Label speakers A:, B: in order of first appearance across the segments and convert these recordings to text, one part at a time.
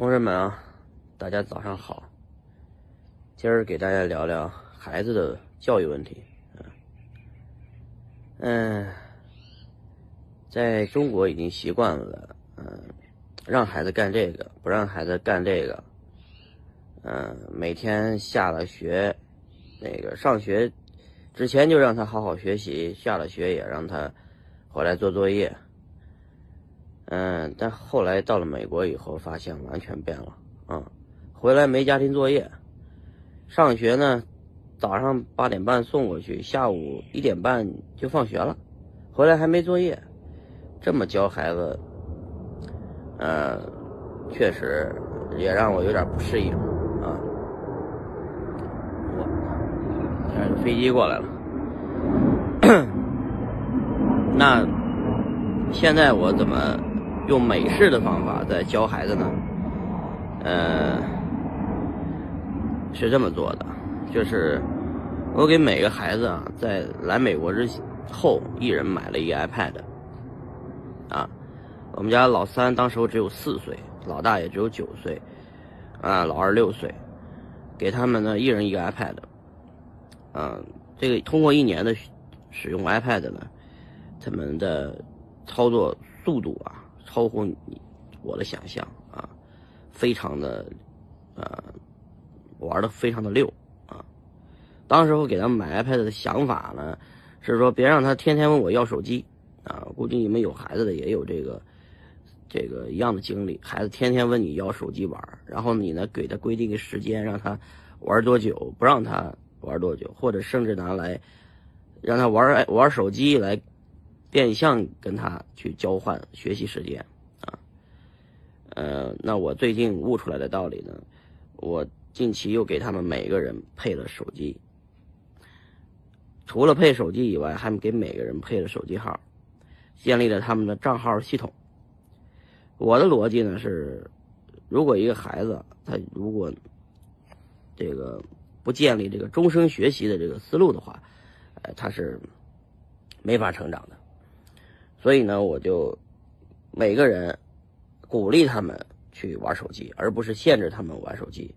A: 同志们啊，大家早上好。今儿给大家聊聊孩子的教育问题。嗯，在中国已经习惯了，嗯，让孩子干这个，不让孩子干这个。嗯，每天下了学，那个上学之前就让他好好学习，下了学也让他回来做作业。嗯，但后来到了美国以后，发现完全变了。啊，回来没家庭作业，上学呢，早上八点半送过去，下午一点半就放学了，回来还没作业，这么教孩子，呃，确实也让我有点不适应啊。我，看飞机过来了，那现在我怎么？用美式的方法在教孩子呢，呃，是这么做的，就是我给每个孩子啊，在来美国之后，一人买了一个 iPad，啊，我们家老三当时候只有四岁，老大也只有九岁，啊，老二六岁，给他们呢一人一个 iPad，啊，这个通过一年的使用 iPad 呢，他们的操作速度啊。超乎你我的想象啊，非常的呃玩的非常的溜啊。当时我给他们买 iPad 的想法呢，是说别让他天天问我要手机啊。估计你们有孩子的也有这个这个一样的经历，孩子天天问你要手机玩，然后你呢给他规定个时间，让他玩多久，不让他玩多久，或者甚至拿来让他玩玩手机来。变相跟他去交换学习时间，啊，呃，那我最近悟出来的道理呢，我近期又给他们每个人配了手机，除了配手机以外，还给每个人配了手机号，建立了他们的账号系统。我的逻辑呢是，如果一个孩子他如果这个不建立这个终生学习的这个思路的话，呃，他是没法成长的。所以呢，我就每个人鼓励他们去玩手机，而不是限制他们玩手机。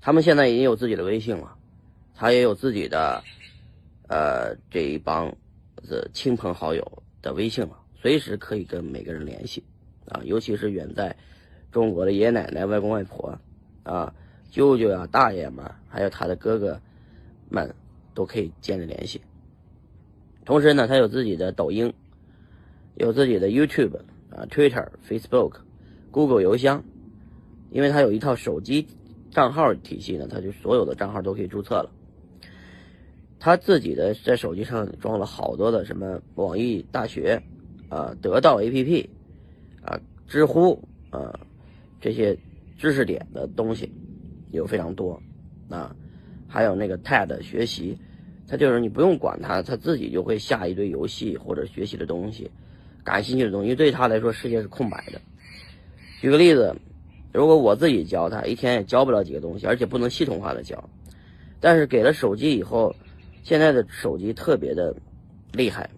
A: 他们现在已经有自己的微信了，他也有自己的呃这一帮子亲朋好友的微信了，随时可以跟每个人联系啊。尤其是远在中国的爷爷奶奶、外公外婆啊、舅舅啊、大爷们，还有他的哥哥们，都可以建立联系。同时呢，他有自己的抖音。有自己的 YouTube 啊、Twitter、Facebook、Google 邮箱，因为他有一套手机账号体系呢，他就所有的账号都可以注册了。他自己的在手机上装了好多的什么网易大学啊、得到 APP 啊、知乎啊这些知识点的东西有非常多啊，还有那个 TED 学习，他就是你不用管他，他自己就会下一堆游戏或者学习的东西。感兴趣的东西，对他来说世界是空白的。举个例子，如果我自己教他，一天也教不了几个东西，而且不能系统化的教。但是给了手机以后，现在的手机特别的厉害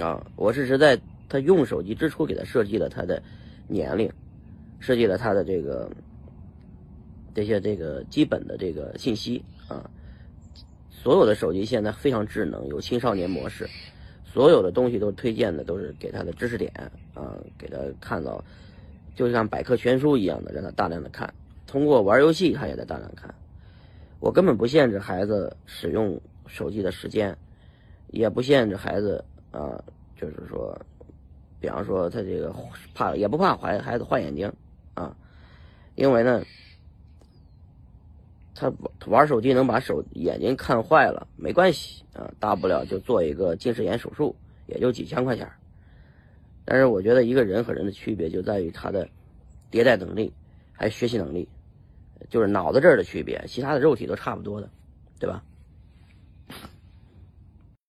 A: 啊！我是实在他用手机之初给他设计了他的年龄，设计了他的这个这些这个基本的这个信息啊。所有的手机现在非常智能，有青少年模式。所有的东西都推荐的都是给他的知识点啊，给他看到，就像百科全书一样的，让他大量的看。通过玩游戏，他也在大量看。我根本不限制孩子使用手机的时间，也不限制孩子啊，就是说，比方说他这个怕也不怕坏孩子坏眼睛啊，因为呢。他玩手机能把手眼睛看坏了，没关系啊，大不了就做一个近视眼手术，也就几千块钱。但是我觉得一个人和人的区别就在于他的迭代能力，还有学习能力，就是脑子这儿的区别，其他的肉体都差不多的，对吧？